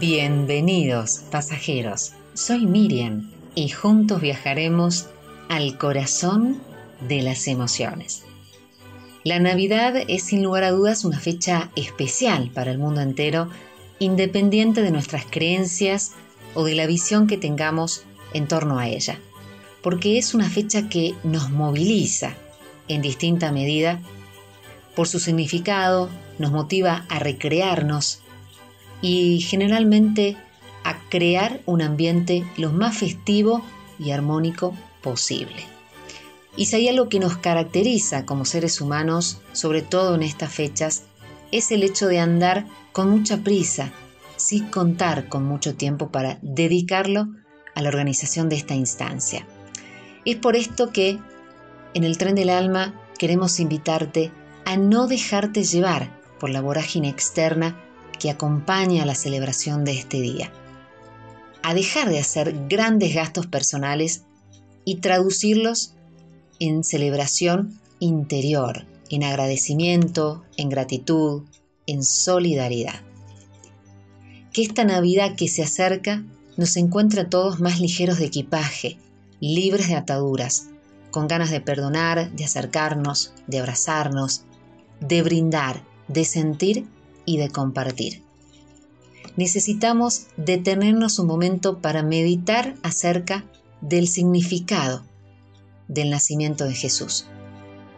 Bienvenidos, pasajeros. Soy Miriam y juntos viajaremos al corazón de las emociones. La Navidad es sin lugar a dudas una fecha especial para el mundo entero, independiente de nuestras creencias o de la visión que tengamos en torno a ella, porque es una fecha que nos moviliza en distinta medida por su significado, nos motiva a recrearnos y generalmente a crear un ambiente lo más festivo y armónico posible. Y si hay algo que nos caracteriza como seres humanos, sobre todo en estas fechas, es el hecho de andar con mucha prisa, sin contar con mucho tiempo para dedicarlo a la organización de esta instancia. Es por esto que en el tren del alma queremos invitarte a no dejarte llevar por la vorágine externa que acompaña la celebración de este día, a dejar de hacer grandes gastos personales y traducirlos en celebración interior, en agradecimiento, en gratitud, en solidaridad. Que esta Navidad que se acerca nos encuentre a todos más ligeros de equipaje, libres de ataduras, con ganas de perdonar, de acercarnos, de abrazarnos, de brindar, de sentir y de compartir. Necesitamos detenernos un momento para meditar acerca del significado del nacimiento de Jesús,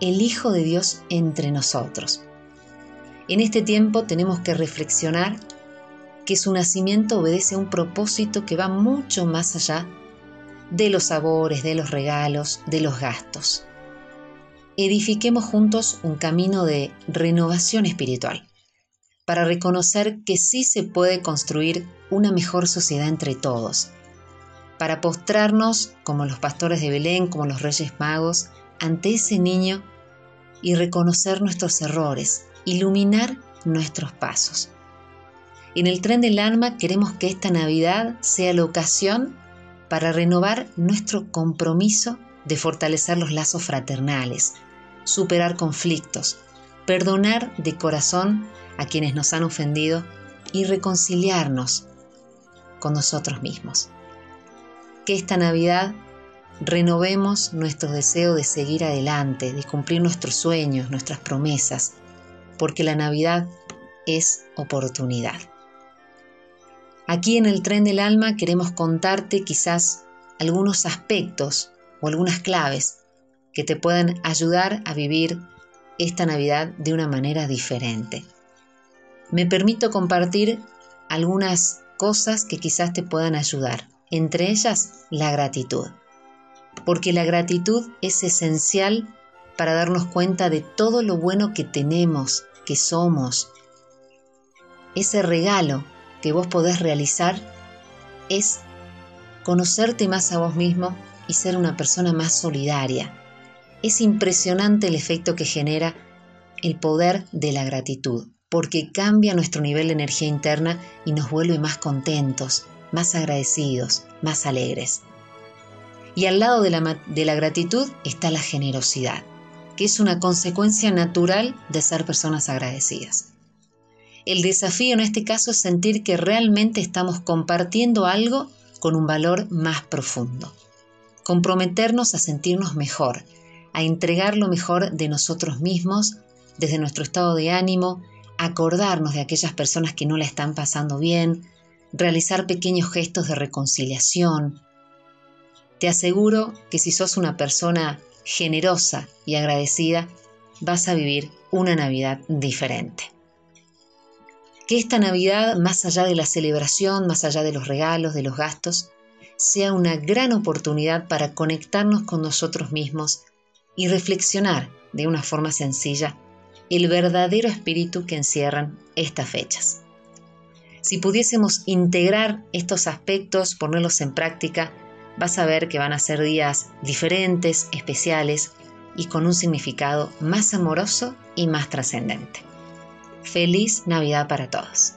el Hijo de Dios entre nosotros. En este tiempo tenemos que reflexionar que su nacimiento obedece a un propósito que va mucho más allá de los sabores, de los regalos, de los gastos. Edifiquemos juntos un camino de renovación espiritual para reconocer que sí se puede construir una mejor sociedad entre todos, para postrarnos como los pastores de Belén, como los reyes magos, ante ese niño y reconocer nuestros errores, iluminar nuestros pasos. En el tren del alma queremos que esta Navidad sea la ocasión para renovar nuestro compromiso de fortalecer los lazos fraternales, superar conflictos, perdonar de corazón a quienes nos han ofendido y reconciliarnos con nosotros mismos. Que esta Navidad renovemos nuestro deseo de seguir adelante, de cumplir nuestros sueños, nuestras promesas, porque la Navidad es oportunidad. Aquí en el tren del alma queremos contarte quizás algunos aspectos o algunas claves que te puedan ayudar a vivir esta Navidad de una manera diferente. Me permito compartir algunas cosas que quizás te puedan ayudar, entre ellas la gratitud, porque la gratitud es esencial para darnos cuenta de todo lo bueno que tenemos, que somos. Ese regalo que vos podés realizar es conocerte más a vos mismo y ser una persona más solidaria. Es impresionante el efecto que genera el poder de la gratitud, porque cambia nuestro nivel de energía interna y nos vuelve más contentos, más agradecidos, más alegres. Y al lado de la, de la gratitud está la generosidad, que es una consecuencia natural de ser personas agradecidas. El desafío en este caso es sentir que realmente estamos compartiendo algo con un valor más profundo. Comprometernos a sentirnos mejor, a entregar lo mejor de nosotros mismos desde nuestro estado de ánimo, acordarnos de aquellas personas que no la están pasando bien, realizar pequeños gestos de reconciliación. Te aseguro que si sos una persona generosa y agradecida, vas a vivir una Navidad diferente que esta Navidad, más allá de la celebración, más allá de los regalos, de los gastos, sea una gran oportunidad para conectarnos con nosotros mismos y reflexionar de una forma sencilla el verdadero espíritu que encierran estas fechas. Si pudiésemos integrar estos aspectos, ponerlos en práctica, vas a ver que van a ser días diferentes, especiales y con un significado más amoroso y más trascendente. Feliz Navidad para todos.